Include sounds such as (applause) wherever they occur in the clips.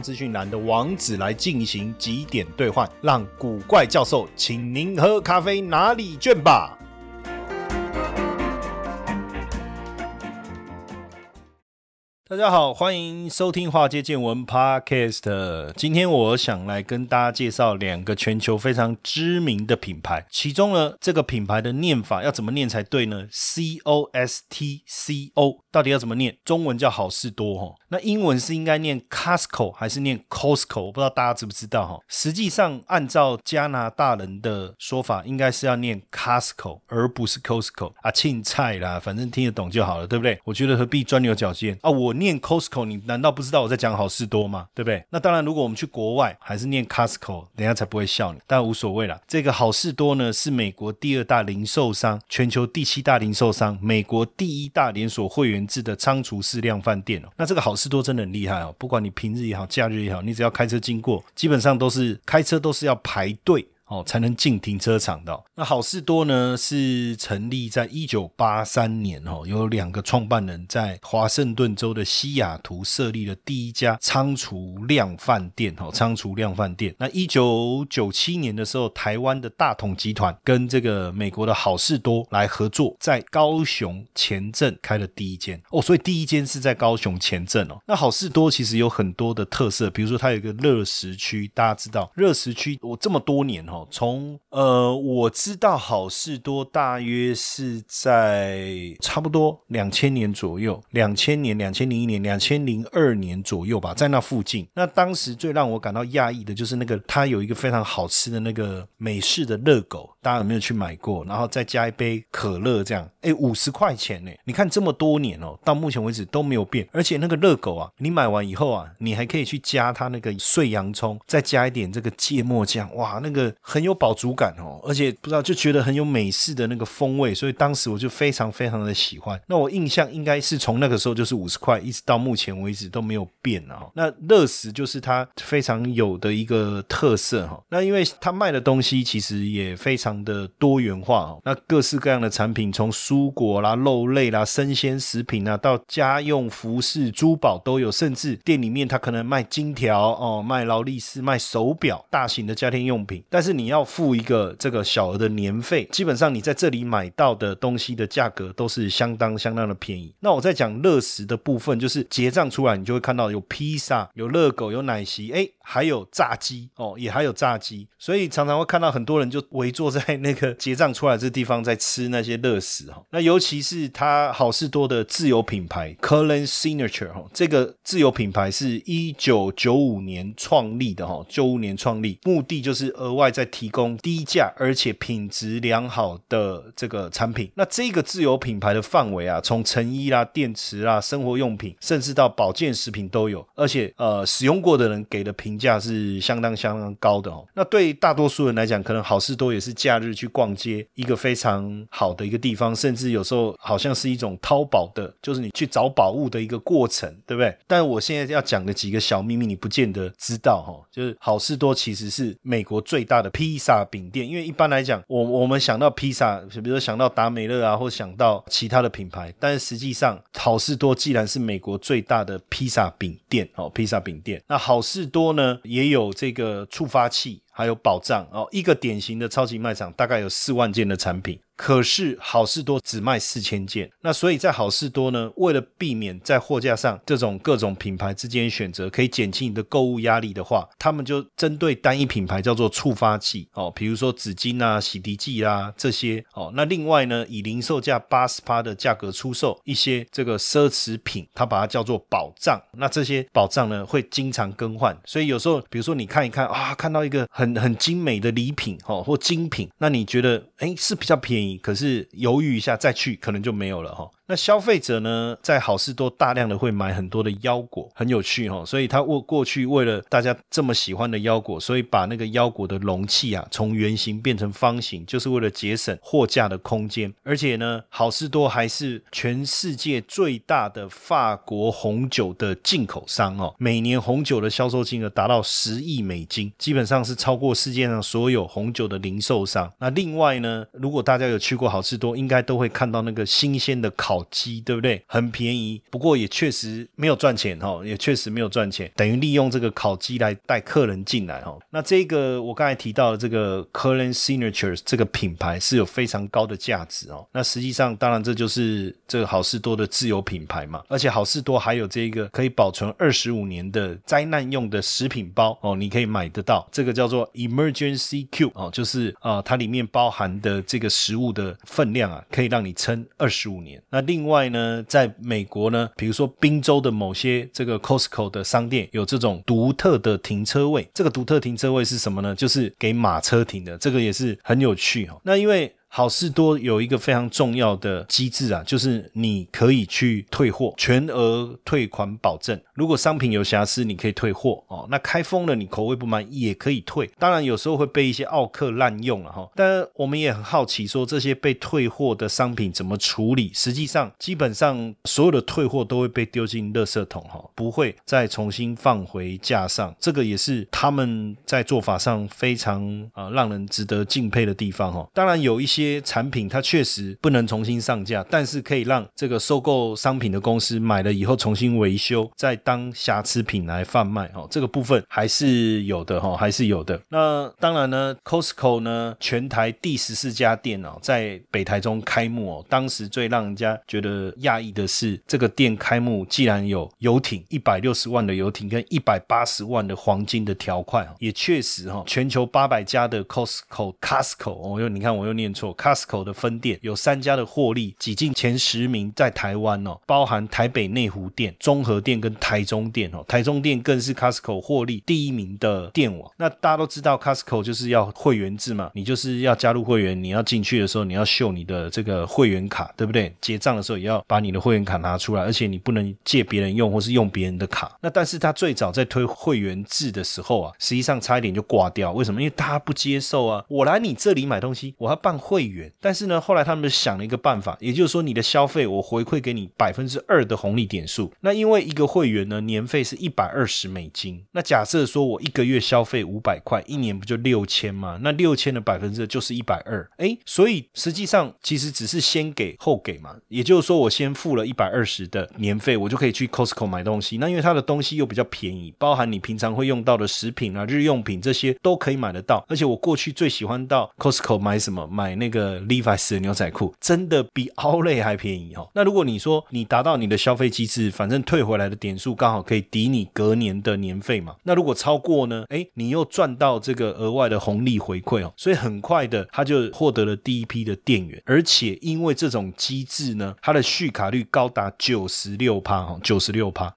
资讯栏的网址来进行几点兑换，让古怪教授请您喝咖啡拿礼券吧。大家好，欢迎收听《华尔街见闻》Podcast。今天我想来跟大家介绍两个全球非常知名的品牌，其中呢，这个品牌的念法要怎么念才对呢？C O S T C O 到底要怎么念？中文叫好事多哈，那英文是应该念 Costco 还是念 Costco？我不知道大家知不知道哈。实际上，按照加拿大人的说法，应该是要念 Costco 而不是 Costco 啊，青菜啦，反正听得懂就好了，对不对？我觉得何必钻牛角尖啊？我。念 Costco，你难道不知道我在讲好事多吗？对不对？那当然，如果我们去国外，还是念 Costco，等下才不会笑你。但无所谓了。这个好事多呢，是美国第二大零售商，全球第七大零售商，美国第一大连锁会员制的仓储式量饭店哦。那这个好事多真的很厉害哦，不管你平日也好，假日也好，你只要开车经过，基本上都是开车都是要排队。哦，才能进停车场的。那好事多呢，是成立在一九八三年哦，有两个创办人在华盛顿州的西雅图设立了第一家仓储量饭店。哦，仓储量饭店。那一九九七年的时候，台湾的大统集团跟这个美国的好事多来合作，在高雄前镇开了第一间。哦，所以第一间是在高雄前镇哦。那好事多其实有很多的特色，比如说它有一个热食区，大家知道热食区，我这么多年哦从呃，我知道好事多大约是在差不多两千年左右，两千年、两千零一年、两千零二年左右吧，在那附近。那当时最让我感到讶异的就是那个，它有一个非常好吃的那个美式的热狗，大家有没有去买过？然后再加一杯可乐，这样，哎，五十块钱呢？你看这么多年哦，到目前为止都没有变。而且那个热狗啊，你买完以后啊，你还可以去加它那个碎洋葱，再加一点这个芥末酱，哇，那个。很有饱足感哦，而且不知道就觉得很有美式的那个风味，所以当时我就非常非常的喜欢。那我印象应该是从那个时候就是五十块，一直到目前为止都没有变啊。那乐食就是它非常有的一个特色哈。那因为它卖的东西其实也非常的多元化哦，那各式各样的产品，从蔬果啦、肉类啦、生鲜食品啊，到家用服饰、珠宝都有，甚至店里面它可能卖金条哦，卖劳力士、卖手表、大型的家庭用品，但是。你你要付一个这个小额的年费，基本上你在这里买到的东西的价格都是相当相当的便宜。那我在讲乐食的部分，就是结账出来，你就会看到有披萨、有热狗、有奶昔，哎，还有炸鸡哦，也还有炸鸡。所以常常会看到很多人就围坐在那个结账出来这地方在吃那些乐食哈。那尤其是它好事多的自有品牌 c o l l n Signature 哈，这个自有品牌是一九九五年创立的哈，九五年创立，目的就是额外在提供低价而且品质良好的这个产品，那这个自有品牌的范围啊，从成衣啦、电池啦、生活用品，甚至到保健食品都有，而且呃，使用过的人给的评价是相当相当高的哦。那对大多数人来讲，可能好事多也是假日去逛街一个非常好的一个地方，甚至有时候好像是一种淘宝的，就是你去找宝物的一个过程，对不对？但我现在要讲的几个小秘密，你不见得知道哈，就是好事多其实是美国最大的。披萨饼店，因为一般来讲，我我们想到披萨，比如说想到达美乐啊，或想到其他的品牌，但是实际上，好事多既然是美国最大的披萨饼店，哦，披萨饼店，那好事多呢也有这个触发器，还有保障哦，一个典型的超级卖场大概有四万件的产品。可是好事多只卖四千件，那所以在好事多呢，为了避免在货架上这种各种品牌之间选择，可以减轻你的购物压力的话，他们就针对单一品牌叫做触发器哦，比如说纸巾啊、洗涤剂啊这些哦。那另外呢，以零售价八十八的价格出售一些这个奢侈品，它把它叫做保障。那这些保障呢会经常更换，所以有时候比如说你看一看啊，看到一个很很精美的礼品哦或精品，那你觉得哎是比较便宜。宜，可是犹豫一下再去，可能就没有了哈。那消费者呢，在好事多大量的会买很多的腰果，很有趣哈。所以他过过去为了大家这么喜欢的腰果，所以把那个腰果的容器啊，从圆形变成方形，就是为了节省货架的空间。而且呢，好事多还是全世界最大的法国红酒的进口商哦，每年红酒的销售金额达到十亿美金，基本上是超超过世界上所有红酒的零售商。那另外呢，如果大家有去过好事多，应该都会看到那个新鲜的烤。鸡对不对？很便宜，不过也确实没有赚钱哈，也确实没有赚钱，等于利用这个烤鸡来带客人进来哈。那这个我刚才提到的这个 Current Signatures 这个品牌是有非常高的价值哦。那实际上，当然这就是这个好事多的自有品牌嘛。而且好事多还有这个可以保存二十五年的灾难用的食品包哦，你可以买得到。这个叫做 Emergency cup 哦，就是啊，它里面包含的这个食物的分量啊，可以让你撑二十五年。那另外呢，在美国呢，比如说宾州的某些这个 Costco 的商店有这种独特的停车位，这个独特停车位是什么呢？就是给马车停的，这个也是很有趣哦。那因为好事多有一个非常重要的机制啊，就是你可以去退货，全额退款保证。如果商品有瑕疵，你可以退货哦。那开封了，你口味不满意也可以退。当然有时候会被一些奥客滥用了哈。但我们也很好奇，说这些被退货的商品怎么处理？实际上，基本上所有的退货都会被丢进垃圾桶哈，不会再重新放回架上。这个也是他们在做法上非常啊让人值得敬佩的地方哈。当然有一些。些产品它确实不能重新上架，但是可以让这个收购商品的公司买了以后重新维修，再当瑕疵品来贩卖哦。这个部分还是有的哈，还是有的。那当然呢，Costco 呢，全台第十四家店哦，在北台中开幕哦。当时最让人家觉得讶异的是，这个店开幕既然有游艇一百六十万的游艇跟一百八十万的黄金的条块也确实哈，全球八百家的 Costco，Costco，我又你看我又念错。Costco 的分店有三家的获利挤进前十名，在台湾哦，包含台北内湖店、中和店跟台中店哦，台中店更是 Costco 获利第一名的店网。那大家都知道 Costco 就是要会员制嘛，你就是要加入会员，你要进去的时候你要秀你的这个会员卡，对不对？结账的时候也要把你的会员卡拿出来，而且你不能借别人用或是用别人的卡。那但是他最早在推会员制的时候啊，实际上差一点就挂掉，为什么？因为大家不接受啊，我来你这里买东西，我要办会。会员，但是呢，后来他们想了一个办法，也就是说，你的消费我回馈给你百分之二的红利点数。那因为一个会员呢，年费是一百二十美金。那假设说我一个月消费五百块，一年不就六千吗？那六千的百分之就是一百二。哎，所以实际上其实只是先给后给嘛。也就是说，我先付了一百二十的年费，我就可以去 Costco 买东西。那因为它的东西又比较便宜，包含你平常会用到的食品啊、日用品这些都可以买得到。而且我过去最喜欢到 Costco 买什么？买那个 Levi's 的牛仔裤真的比 Outlet 还便宜哦。那如果你说你达到你的消费机制，反正退回来的点数刚好可以抵你隔年的年费嘛。那如果超过呢？哎，你又赚到这个额外的红利回馈哦。所以很快的他就获得了第一批的店员，而且因为这种机制呢，它的续卡率高达九十六趴哈，九十六趴。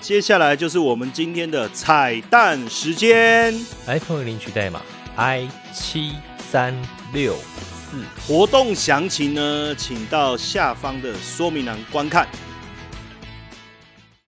接下来就是我们今天的彩蛋时间，iPhone 领取代码 i 七。三六四，活动详情呢，请到下方的说明栏观看。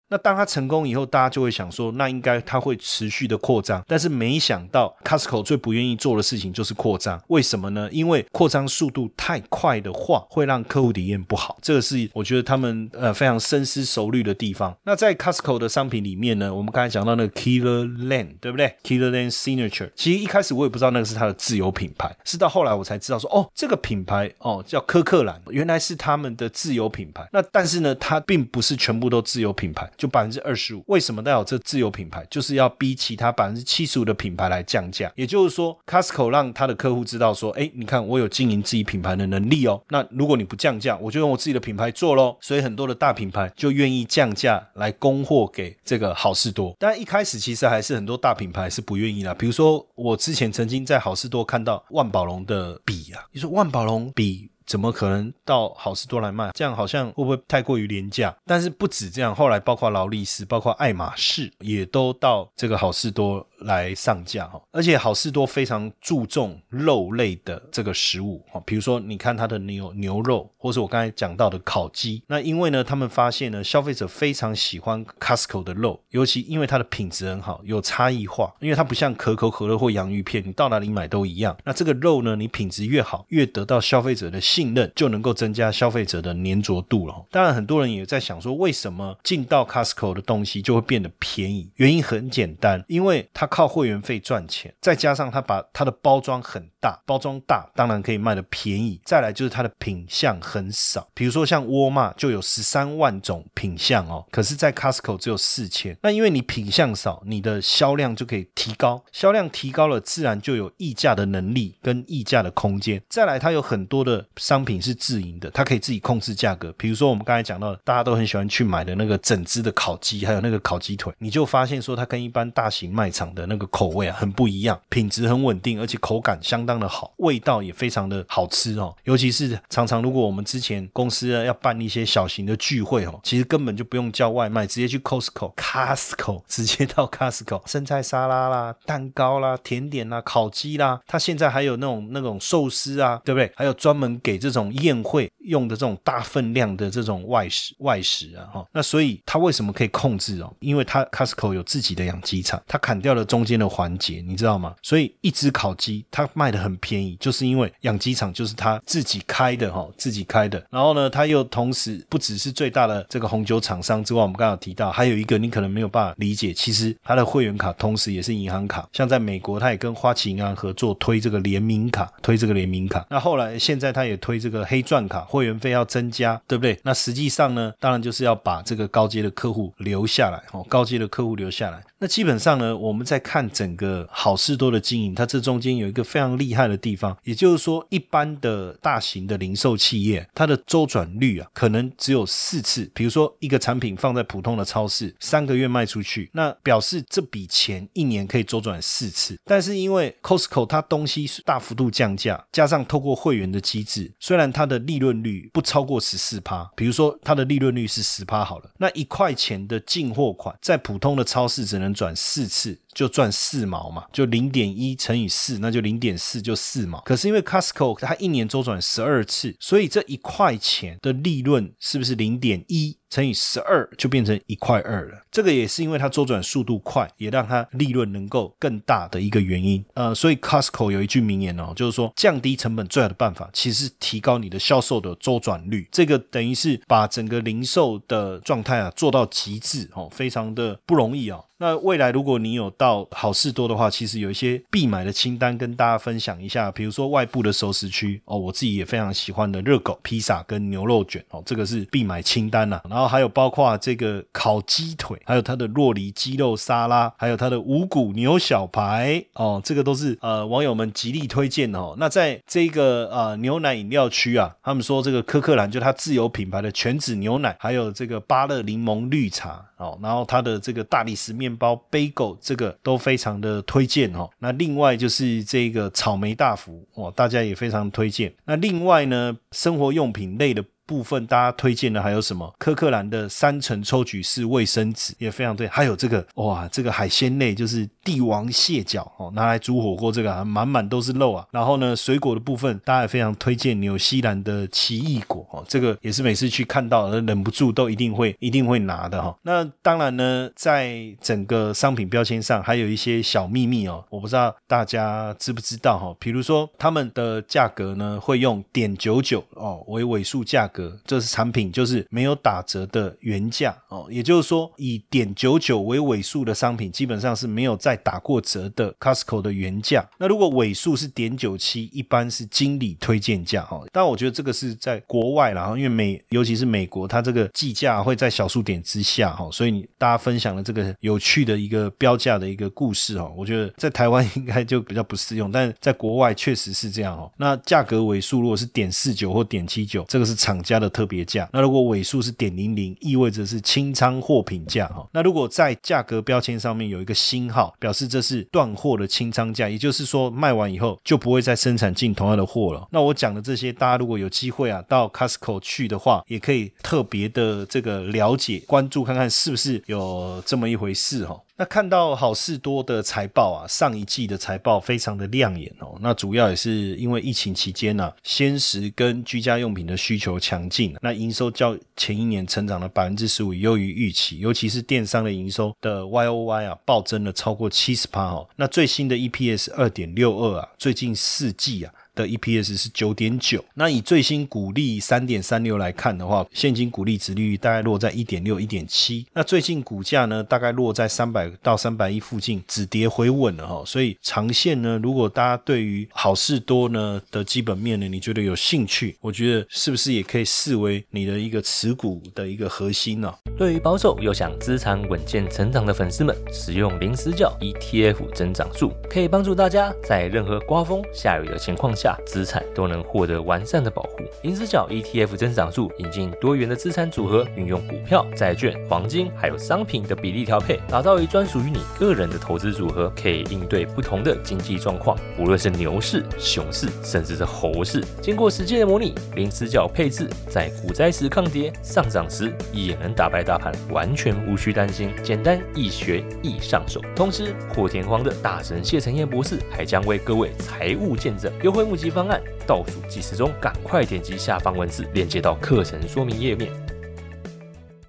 那当它成功以后，大家就会想说，那应该它会持续的扩张。但是没想到，Costco 最不愿意做的事情就是扩张。为什么呢？因为扩张速度太快的话，会让客户体验不好。这个是我觉得他们呃非常深思熟虑的地方。那在 Costco 的商品里面呢，我们刚才讲到那个 Killer Land，对不对？Killer Land Signature，其实一开始我也不知道那个是它的自有品牌，是到后来我才知道说，哦，这个品牌哦叫科克兰，原来是他们的自有品牌。那但是呢，它并不是全部都自有品牌。就百分之二十五，为什么带有这自有品牌？就是要逼其他百分之七十五的品牌来降价。也就是说，Costco 让他的客户知道说，哎，你看我有经营自己品牌的能力哦。那如果你不降价，我就用我自己的品牌做喽。所以很多的大品牌就愿意降价来供货给这个好事多。但一开始其实还是很多大品牌是不愿意啦。比如说我之前曾经在好事多看到万宝龙的笔啊，你说万宝龙笔。怎么可能到好事多来卖？这样好像会不会太过于廉价？但是不止这样，后来包括劳力士、包括爱马仕也都到这个好事多来上架哈，而且好事多非常注重肉类的这个食物哈，比如说你看它的牛牛肉，或是我刚才讲到的烤鸡，那因为呢，他们发现呢，消费者非常喜欢 Costco 的肉，尤其因为它的品质很好，有差异化，因为它不像可口可乐或洋芋片，你到哪里买都一样。那这个肉呢，你品质越好，越得到消费者的信任，就能够增加消费者的粘着度了。当然，很多人也在想说，为什么进到 Costco 的东西就会变得便宜？原因很简单，因为它靠会员费赚钱，再加上它把它的包装很大，包装大当然可以卖的便宜。再来就是它的品相很少，比如说像沃尔玛就有十三万种品相哦，可是，在 Costco 只有四千。那因为你品相少，你的销量就可以提高，销量提高了，自然就有溢价的能力跟溢价的空间。再来，它有很多的商品是自营的，它可以自己控制价格。比如说我们刚才讲到，大家都很喜欢去买的那个整只的烤鸡，还有那个烤鸡腿，你就发现说它跟一般大型卖场的那个口味啊很不一样，品质很稳定，而且口感相当的好，味道也非常的好吃哦。尤其是常常如果我们之前公司要办一些小型的聚会哦，其实根本就不用叫外卖，直接去 Costco，Costco (laughs) 直接到 Costco，生菜沙拉啦、蛋糕啦、甜点啦、烤鸡啦，它现在还有那种那种寿司啊，对不对？还有专门给这种宴会用的这种大分量的这种外食外食啊，哈。那所以它为什么可以控制哦？因为它 Costco 有自己的养鸡场，它砍掉了中间的环节，你知道吗？所以一只烤鸡它卖的很便宜，就是因为养鸡场就是它自己开的哈，自己开的。然后呢，它又同时不只是最大的这个红酒厂商之外，我们刚刚提到还有一个你可能没有办法理解，其实它的会员卡同时也是银行卡。像在美国，它也跟花旗银行合作推这个联名卡，推这个联名卡。那后来现在它也推这个黑钻卡，会员费要增加，对不对？那实际上呢，当然就是要把这个高阶的客户留下来哦，高阶的客户留下来。那基本上呢，我们在看整个好事多的经营，它这中间有一个非常厉害的地方，也就是说，一般的大型的零售企业，它的周转率啊，可能只有四次。比如说，一个产品放在普通的超市，三个月卖出去，那表示这笔钱一年可以周转四次。但是因为 Costco 它东西是大幅度降价，加上透过会员的机制，虽然它的利润率不超过十四趴，比如说它的利润率是十趴好了，那一块钱的进货款在普通的超市只能转四次。就赚四毛嘛，就零点一乘以四，那就零点四，就四毛。可是因为 Costco 它一年周转十二次，所以这一块钱的利润是不是零点一乘以十二就变成一块二了？这个也是因为它周转速度快，也让它利润能够更大的一个原因。呃，所以 Costco 有一句名言哦，就是说降低成本最好的办法，其实提高你的销售的周转率。这个等于是把整个零售的状态啊做到极致哦，非常的不容易哦。那未来如果你有到好事多的话，其实有一些必买的清单跟大家分享一下。比如说外部的熟食区哦，我自己也非常喜欢的热狗披萨跟牛肉卷哦，这个是必买清单呐。然后还有包括这个烤鸡腿，还有它的洛梨鸡肉沙拉，还有它的五谷牛小排哦，这个都是呃网友们极力推荐的哦。那在这个呃牛奶饮料区啊，他们说这个科克兰就它自有品牌的全脂牛奶，还有这个芭乐柠檬绿茶哦，然后它的这个大理石面。面包、bagel 这个都非常的推荐哦。那另外就是这个草莓大福哦，大家也非常推荐。那另外呢，生活用品类的。部分大家推荐的还有什么？科克兰的三层抽取式卫生纸也非常对，还有这个哇，这个海鲜类就是帝王蟹脚哦，拿来煮火锅这个啊满满都是肉啊。然后呢，水果的部分大家也非常推荐纽西兰的奇异果哦，这个也是每次去看到忍不住都一定会一定会拿的哈。那当然呢，在整个商品标签上还有一些小秘密哦，我不知道大家知不知道哈。比如说他们的价格呢会用点九九哦为尾数价格。这是产品就是没有打折的原价哦，也就是说以点九九为尾数的商品，基本上是没有再打过折的 Costco 的原价。那如果尾数是点九七，一般是经理推荐价哈。但我觉得这个是在国外啦，因为美尤其是美国，它这个计价会在小数点之下哈，所以你大家分享了这个有趣的一个标价的一个故事哈。我觉得在台湾 (laughs) 应该就比较不适用，但在国外确实是这样哦。那价格尾数如果是点四九或点七九，这个是厂。加的特别价，那如果尾数是点零零，意味着是清仓货品价哈。那如果在价格标签上面有一个星号，表示这是断货的清仓价，也就是说卖完以后就不会再生产进同样的货了。那我讲的这些，大家如果有机会啊到 Costco 去的话，也可以特别的这个了解关注看看是不是有这么一回事哈。那看到好事多的财报啊，上一季的财报非常的亮眼哦。那主要也是因为疫情期间呢，鲜食跟居家用品的需求强劲，那营收较前一年成长了百分之十五，优于预期。尤其是电商的营收的 Y O Y 啊，暴增了超过七十趴哦。那最新的 E P S 二点六二啊，最近四季啊。的 EPS 是九点九，那以最新股利三点三六来看的话，现金股利值率大概落在一点六、一点七。那最近股价呢，大概落在三百到三百一附近，止跌回稳了哈。所以长线呢，如果大家对于好事多呢的基本面呢，你觉得有兴趣，我觉得是不是也可以视为你的一个持股的一个核心呢？对于保守又想资产稳健成长的粉丝们，使用零死角 ETF 增长术，可以帮助大家在任何刮风下雨的情况下。资产都能获得完善的保护。银丝角 ETF 增长数引进多元的资产组合，运用股票、债券、黄金还有商品的比例调配，打造一专属于你个人的投资组合，可以应对不同的经济状况，无论是牛市、熊市，甚至是猴市。经过实际的模拟，零死角配置在股灾时抗跌，上涨时也能打败大盘，完全无需担心。简单易学易上手。同时，破天荒的大神谢承彦博士还将为各位财务见证优惠目。级方案倒数计时中，赶快点击下方文字链接到课程说明页面。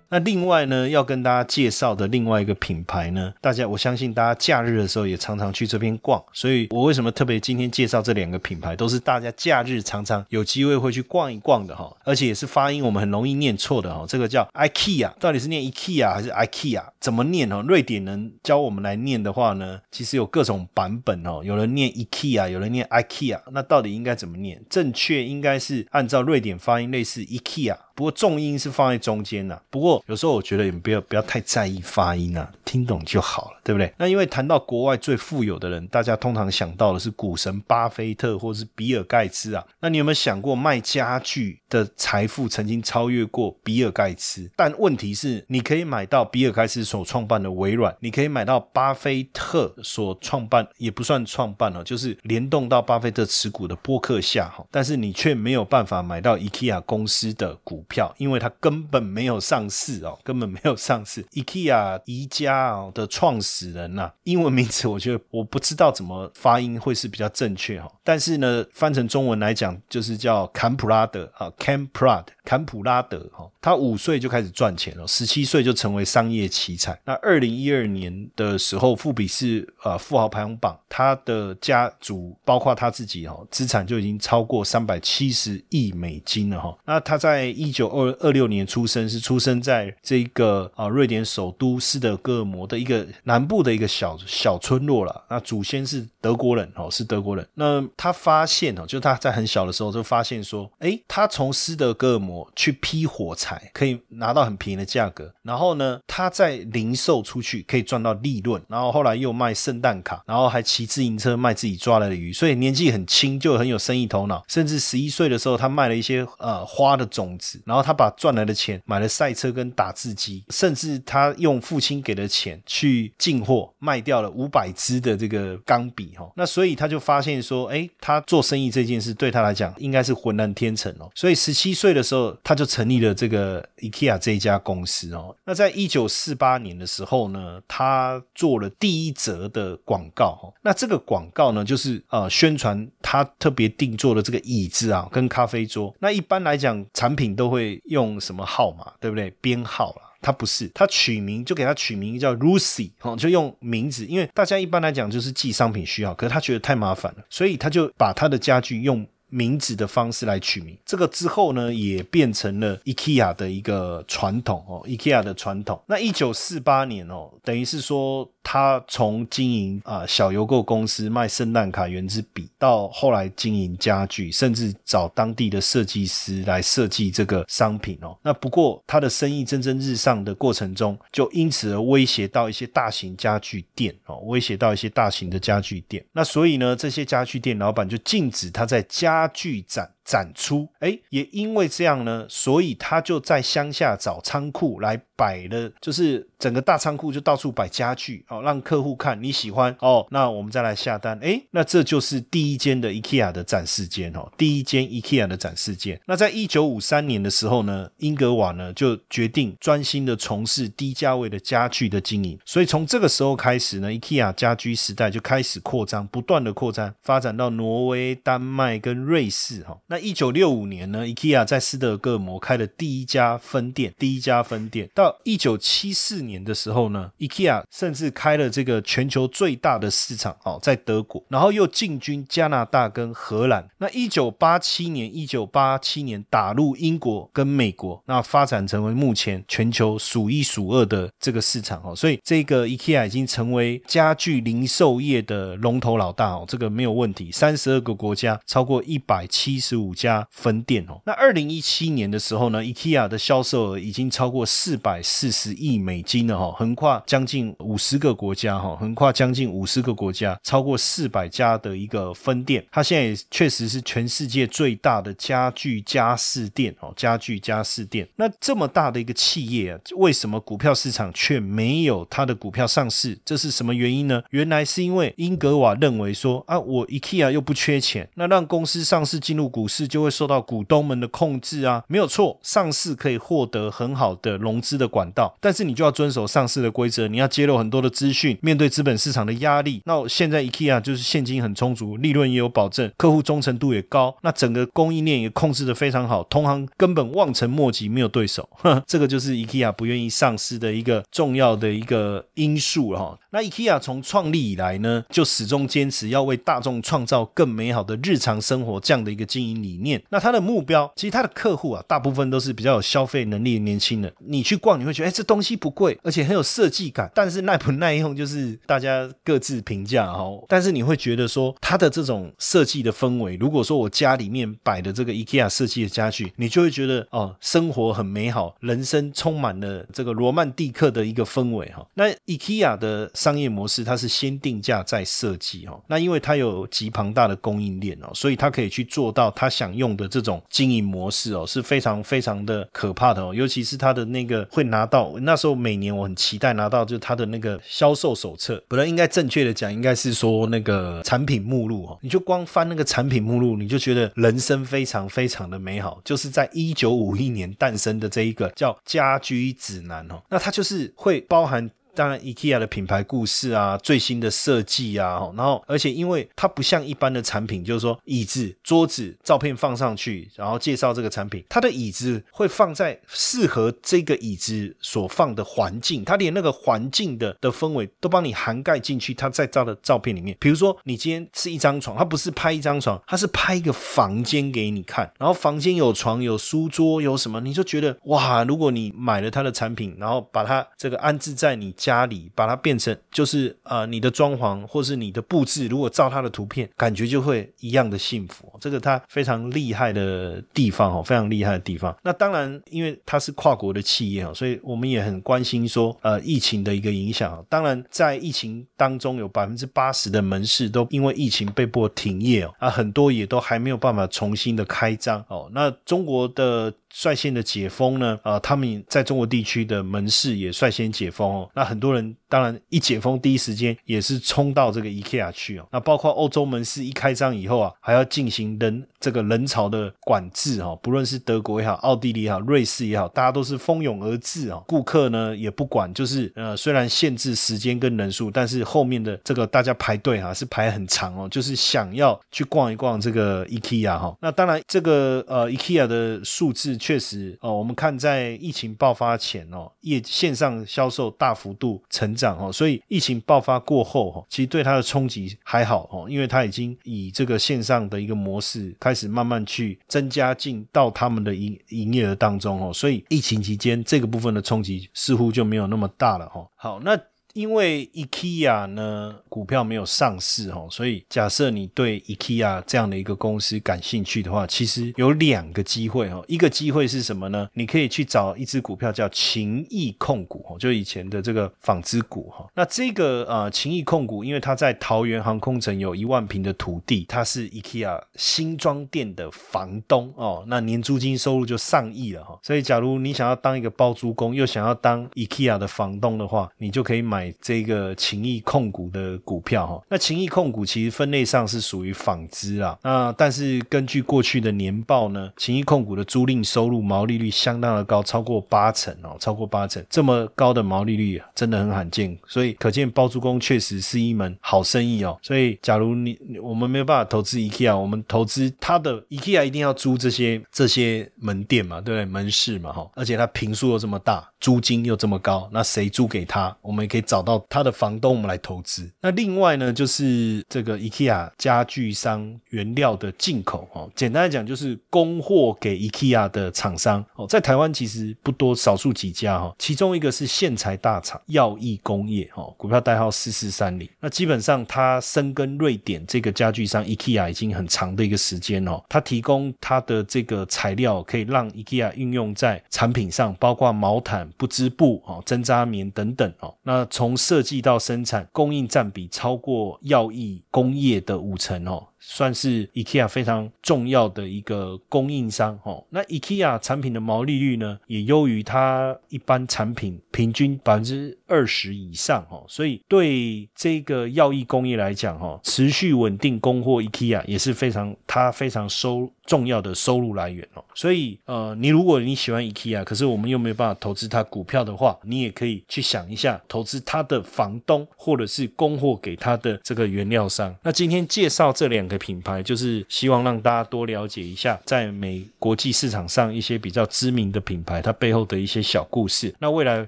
那另外呢，要跟大家介绍的另外一个品牌呢，大家我相信大家假日的时候也常常去这边逛，所以我为什么特别今天介绍这两个品牌，都是大家假日常常有机会会去逛一逛的哈，而且也是发音我们很容易念错的哈，这个叫 IKEA，到底是念 IKEA 还是 IKEA？怎么念哦？瑞典人教我们来念的话呢，其实有各种版本哦，有人念 IKEA，有人念 IKEA，那到底应该怎么念？正确应该是按照瑞典发音类似 IKEA。不过重音是放在中间呐。不过有时候我觉得也不要不要太在意发音啊，听懂就好了，对不对？那因为谈到国外最富有的人，大家通常想到的是股神巴菲特或是比尔盖茨啊。那你有没有想过卖家具的财富曾经超越过比尔盖茨？但问题是，你可以买到比尔盖茨所创办的微软，你可以买到巴菲特所创办也不算创办了，就是联动到巴菲特持股的波克夏哈。但是你却没有办法买到 IKEA 公司的股。票，因为它根本没有上市哦，根本没有上市。IKEA 宜家哦的创始人呐，英文名字我觉得我不知道怎么发音会是比较正确哈，但是呢，翻成中文来讲就是叫坎普拉德啊 Camprod 坎普拉德哈。他五岁就开始赚钱了，十七岁就成为商业奇才。那二零一二年的时候，富比是呃富豪排行榜，他的家族包括他自己哈，资产就已经超过三百七十亿美金了哈。那他在一九二二六年出生，是出生在这个啊瑞典首都斯德哥尔摩的一个南部的一个小小村落了。那祖先是德国人哦，是德国人。那他发现哦，就他在很小的时候就发现说，哎，他从斯德哥尔摩去批火柴。可以拿到很便宜的价格，然后呢，他在零售出去可以赚到利润，然后后来又卖圣诞卡，然后还骑自行车卖自己抓来的鱼，所以年纪很轻就很有生意头脑，甚至十一岁的时候，他卖了一些呃花的种子，然后他把赚来的钱买了赛车跟打字机，甚至他用父亲给的钱去进货，卖掉了五百支的这个钢笔。哈，那所以他就发现说，哎，他做生意这件事对他来讲应该是浑然天成哦，所以十七岁的时候他就成立了这个。，IKEA 这一家公司哦，那在一九四八年的时候呢，他做了第一则的广告哈。那这个广告呢，就是呃宣传他特别定做的这个椅子啊，跟咖啡桌。那一般来讲，产品都会用什么号码，对不对？编号啦。他不是，他取名就给他取名叫 Lucy 哦，就用名字，因为大家一般来讲就是记商品需要，可是他觉得太麻烦了，所以他就把他的家具用。名字的方式来取名，这个之后呢，也变成了 IKEA 的一个传统哦，IKEA 的传统。那一九四八年哦，等于是说。他从经营啊小邮购公司卖圣诞卡、圆珠笔，到后来经营家具，甚至找当地的设计师来设计这个商品哦。那不过他的生意蒸蒸日上的过程中，就因此而威胁到一些大型家具店哦，威胁到一些大型的家具店。那所以呢，这些家具店老板就禁止他在家具展。展出。哎，也因为这样呢，所以他就在乡下找仓库来摆了，就是整个大仓库就到处摆家具哦，让客户看你喜欢哦，那我们再来下单。哎，那这就是第一间的 IKEA 的展示间哦，第一间 IKEA 的展示间。那在一九五三年的时候呢，英格瓦呢就决定专心的从事低价位的家具的经营，所以从这个时候开始呢，IKEA 家居时代就开始扩张，不断的扩张，发展到挪威、丹麦跟瑞士哈。那一九六五年呢，IKEA 在斯德哥尔摩开了第一家分店，第一家分店。到一九七四年的时候呢，IKEA 甚至开了这个全球最大的市场哦，在德国，然后又进军加拿大跟荷兰。那一九八七年，一九八七年打入英国跟美国，那发展成为目前全球数一数二的这个市场哦。所以这个 IKEA 已经成为家具零售业的龙头老大哦，这个没有问题。三十二个国家，超过一百七十五五家分店哦。那二零一七年的时候呢，IKEA 的销售额已经超过四百四十亿美金了哈，横跨将近五十个国家哈，横跨将近五十个国家，超过四百家的一个分店。它现在也确实是全世界最大的家具家饰店哦，家具家饰店。那这么大的一个企业啊，为什么股票市场却没有它的股票上市？这是什么原因呢？原来是因为英格瓦认为说啊，我 IKEA 又不缺钱，那让公司上市进入股市就会受到股东们的控制啊，没有错，上市可以获得很好的融资的管道，但是你就要遵守上市的规则，你要揭露很多的资讯，面对资本市场的压力。那现在 IKEA 就是现金很充足，利润也有保证，客户忠诚度也高，那整个供应链也控制的非常好，同行根本望尘莫及，没有对手。(laughs) 这个就是 IKEA 不愿意上市的一个重要的一个因素了哈。那 IKEA 从创立以来呢，就始终坚持要为大众创造更美好的日常生活这样的一个经营理理念。那他的目标，其实他的客户啊，大部分都是比较有消费能力的年轻人。你去逛，你会觉得，哎，这东西不贵，而且很有设计感，但是耐不耐用，就是大家各自评价哈。但是你会觉得说，它的这种设计的氛围，如果说我家里面摆的这个 IKEA 设计的家具，你就会觉得哦，生活很美好，人生充满了这个罗曼蒂克的一个氛围哈。那 IKEA 的商业模式，它是先定价再设计哈。那因为它有极庞大的供应链哦，所以它可以去做到它想用的这种经营模式哦，是非常非常的可怕的哦。尤其是它的那个会拿到那时候每年我很期待拿到，就是它的那个销售手册，不然应该正确的讲，应该是说那个产品目录哦。你就光翻那个产品目录，你就觉得人生非常非常的美好。就是在一九五一年诞生的这一个叫家居指南哦，那它就是会包含。当然，IKEA 的品牌故事啊，最新的设计啊，然后而且因为它不像一般的产品，就是说椅子、桌子照片放上去，然后介绍这个产品，它的椅子会放在适合这个椅子所放的环境，它连那个环境的的氛围都帮你涵盖进去。它在照的照片里面，比如说你今天是一张床，它不是拍一张床，它是拍一个房间给你看，然后房间有床、有书桌、有什么，你就觉得哇，如果你买了它的产品，然后把它这个安置在你。家里把它变成就是呃你的装潢或是你的布置，如果照它的图片，感觉就会一样的幸福。这个它非常厉害的地方哦，非常厉害的地方。那当然，因为它是跨国的企业哦，所以我们也很关心说呃疫情的一个影响。当然，在疫情当中，有百分之八十的门市都因为疫情被迫停业哦，啊，很多也都还没有办法重新的开张哦。那中国的。率先的解封呢，啊，他们在中国地区的门市也率先解封哦。那很多人当然一解封第一时间也是冲到这个 IKEA 去哦。那包括欧洲门市一开张以后啊，还要进行人这个人潮的管制哈。不论是德国也好，奥地利也好，瑞士也好，大家都是蜂拥而至啊。顾客呢也不管，就是呃虽然限制时间跟人数，但是后面的这个大家排队哈是排很长哦，就是想要去逛一逛这个 IKEA 哈。那当然这个呃 IKEA 的数字。确实哦，我们看在疫情爆发前哦，业线上销售大幅度成长哦，所以疫情爆发过后哈，其实对它的冲击还好哦，因为它已经以这个线上的一个模式开始慢慢去增加进到他们的营营业额当中哦，所以疫情期间这个部分的冲击似乎就没有那么大了哈。好，那。因为 IKEA 呢股票没有上市哦，所以假设你对 IKEA 这样的一个公司感兴趣的话，其实有两个机会哦。一个机会是什么呢？你可以去找一只股票叫勤益控股哦，就以前的这个纺织股哈。那这个呃勤益控股，因为它在桃园航空城有一万平的土地，它是 IKEA 新装店的房东哦，那年租金收入就上亿了哈。所以假如你想要当一个包租公，又想要当 IKEA 的房东的话，你就可以买这个情谊控股的股票哈。那情谊控股其实分类上是属于纺织啊，那但是根据过去的年报呢，情谊控股的租赁收入毛利率相当的高，超过八成哦，超过八成，这么高的毛利率啊，真的很罕见。所以可见包租公确实是一门好生意哦。所以假如你我们没有办法投资 IKEA，我们投资它的 IKEA 一定要租这些这些门店嘛，对不对？门市嘛哈，而且它平数又这么大，租金又这么高，那谁租给他？我们也可以找找到他的房东，我们来投资。那另外呢，就是这个 IKEA 家具商原料的进口哦，简单来讲就是供货给 IKEA 的厂商哦，在台湾其实不多，少数几家哈，其中一个是线材大厂耀益工业哦，股票代号四四三零。那基本上它深耕瑞典这个家具商 IKEA 已经很长的一个时间哦，它提供它的这个材料可以让 IKEA 运用在产品上，包括毛毯、不织布哦、针扎棉等等哦。那从设计到生产，供应占比超过药益工业的五成哦。算是 IKEA 非常重要的一个供应商哦。那 IKEA 产品的毛利率呢，也优于它一般产品平均百分之二十以上哦。所以对这个药益工业来讲哈，持续稳定供货 IKEA 也是非常它非常收重要的收入来源哦。所以呃，你如果你喜欢 IKEA，可是我们又没有办法投资它股票的话，你也可以去想一下投资它的房东或者是供货给它的这个原料商。那今天介绍这两个。品牌就是希望让大家多了解一下，在美国际市场上一些比较知名的品牌，它背后的一些小故事。那未来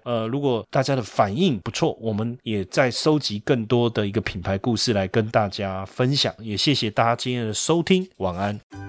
呃，如果大家的反应不错，我们也在收集更多的一个品牌故事来跟大家分享。也谢谢大家今天的收听，晚安。